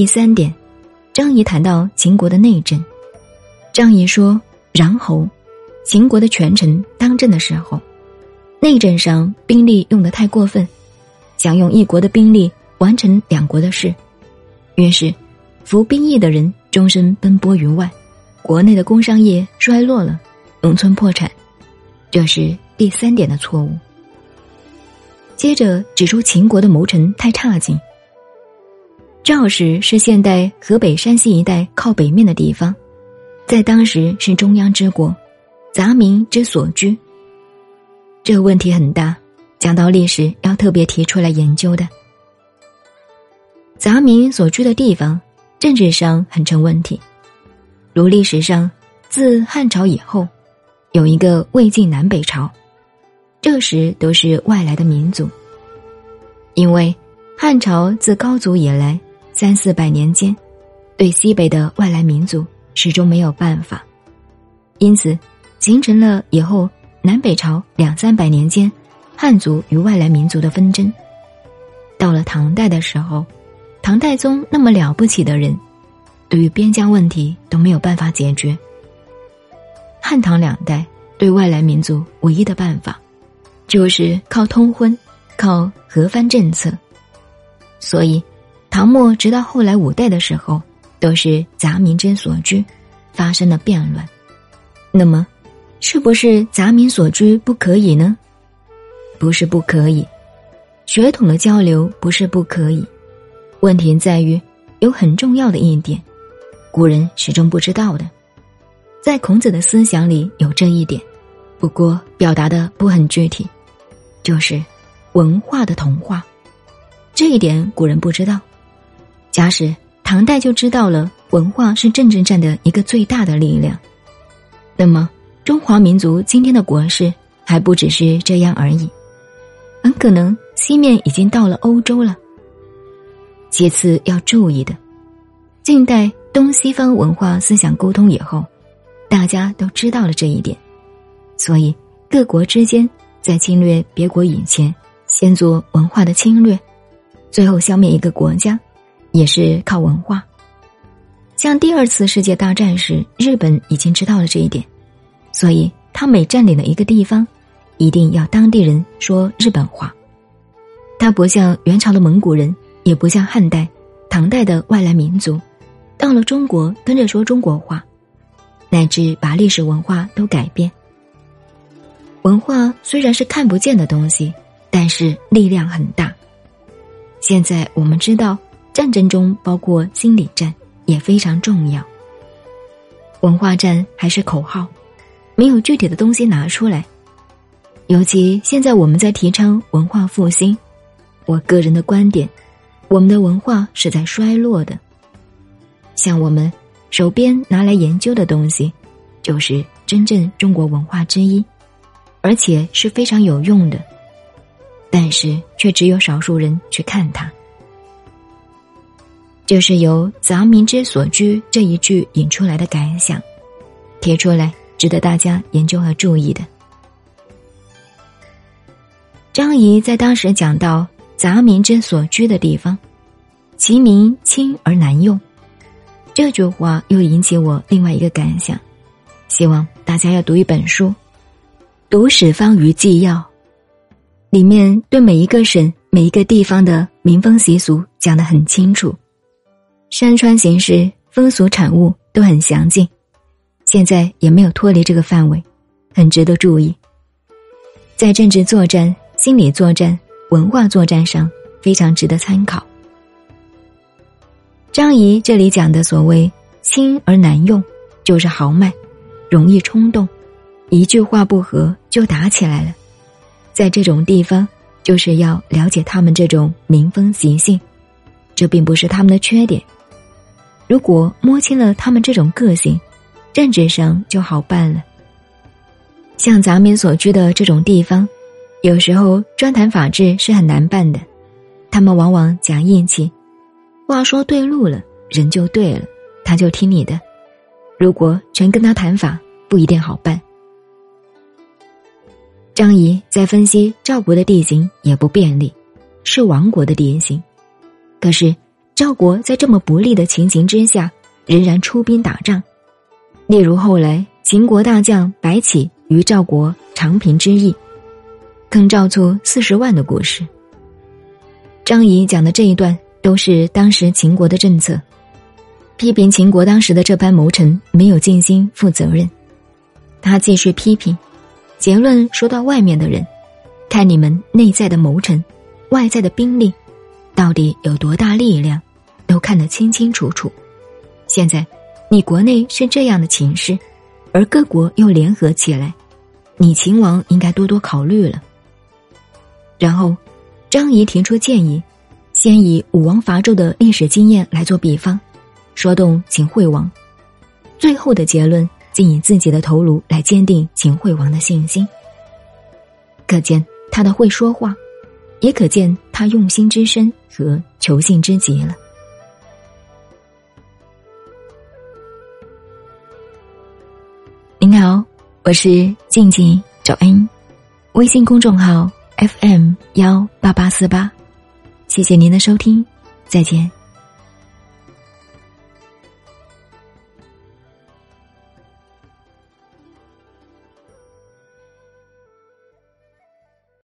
第三点，张仪谈到秦国的内政。张仪说：“然后，秦国的权臣当政的时候，内政上兵力用得太过分，想用一国的兵力完成两国的事，于是服兵役的人终身奔波于外，国内的工商业衰落了，农村破产，这是第三点的错误。接着指出秦国的谋臣太差劲。赵氏是现代河北、山西一带靠北面的地方。”在当时是中央之国，杂民之所居。这个问题很大，讲到历史要特别提出来研究的。杂民所居的地方，政治上很成问题。如历史上，自汉朝以后，有一个魏晋南北朝，这时都是外来的民族。因为汉朝自高祖以来三四百年间，对西北的外来民族。始终没有办法，因此形成了以后南北朝两三百年间汉族与外来民族的纷争。到了唐代的时候，唐太宗那么了不起的人，对于边疆问题都没有办法解决。汉唐两代对外来民族唯一的办法，就是靠通婚，靠和番政策。所以，唐末直到后来五代的时候。都是杂民之所居，发生了变乱。那么，是不是杂民所居不可以呢？不是不可以，血统的交流不是不可以。问题在于有很重要的一点，古人始终不知道的。在孔子的思想里有这一点，不过表达的不很具体，就是文化的同化。这一点古人不知道。假使。唐代就知道了，文化是政治战的一个最大的力量。那么，中华民族今天的国势还不只是这样而已，很可能西面已经到了欧洲了。其次要注意的，近代东西方文化思想沟通以后，大家都知道了这一点，所以各国之间在侵略别国以前，先做文化的侵略，最后消灭一个国家。也是靠文化。像第二次世界大战时，日本已经知道了这一点，所以他每占领了一个地方，一定要当地人说日本话。他不像元朝的蒙古人，也不像汉代、唐代的外来民族，到了中国跟着说中国话，乃至把历史文化都改变。文化虽然是看不见的东西，但是力量很大。现在我们知道。战争中包括心理战也非常重要。文化战还是口号，没有具体的东西拿出来。尤其现在我们在提倡文化复兴，我个人的观点，我们的文化是在衰落的。像我们手边拿来研究的东西，就是真正中国文化之一，而且是非常有用的，但是却只有少数人去看它。就是由“杂民之所居”这一句引出来的感想，提出来值得大家研究和注意的。张仪在当时讲到“杂民之所居”的地方，其名轻而难用，这句话又引起我另外一个感想，希望大家要读一本书，《读史方舆纪要》，里面对每一个省、每一个地方的民风习俗讲得很清楚。山川形势、风俗产物都很详尽，现在也没有脱离这个范围，很值得注意。在政治作战、心理作战、文化作战上，非常值得参考。张仪这里讲的所谓“轻而难用”，就是豪迈、容易冲动，一句话不合就打起来了。在这种地方，就是要了解他们这种民风习性，这并不是他们的缺点。如果摸清了他们这种个性，政治上就好办了。像咱们所居的这种地方，有时候专谈法治是很难办的。他们往往讲义气，话说对路了，人就对了，他就听你的。如果全跟他谈法，不一定好办。张仪在分析赵国的地形也不便利，是亡国的地形，可是。赵国在这么不利的情形之下，仍然出兵打仗。例如后来秦国大将白起与赵国长平之役，坑赵卒四十万的故事。张仪讲的这一段都是当时秦国的政策，批评秦国当时的这般谋臣没有尽心负责任。他继续批评，结论说到外面的人，看你们内在的谋臣，外在的兵力，到底有多大力量，都看得清清楚楚。现在，你国内是这样的情势，而各国又联合起来，你秦王应该多多考虑了。然后，张仪提出建议，先以武王伐纣的历史经验来做比方，说动秦惠王，最后的结论。竟以自己的头颅来坚定秦惠王的信心，可见他的会说话，也可见他用心之深和求信之极了。我是静静九恩，微信公众号 FM 幺八八四八，谢谢您的收听，再见。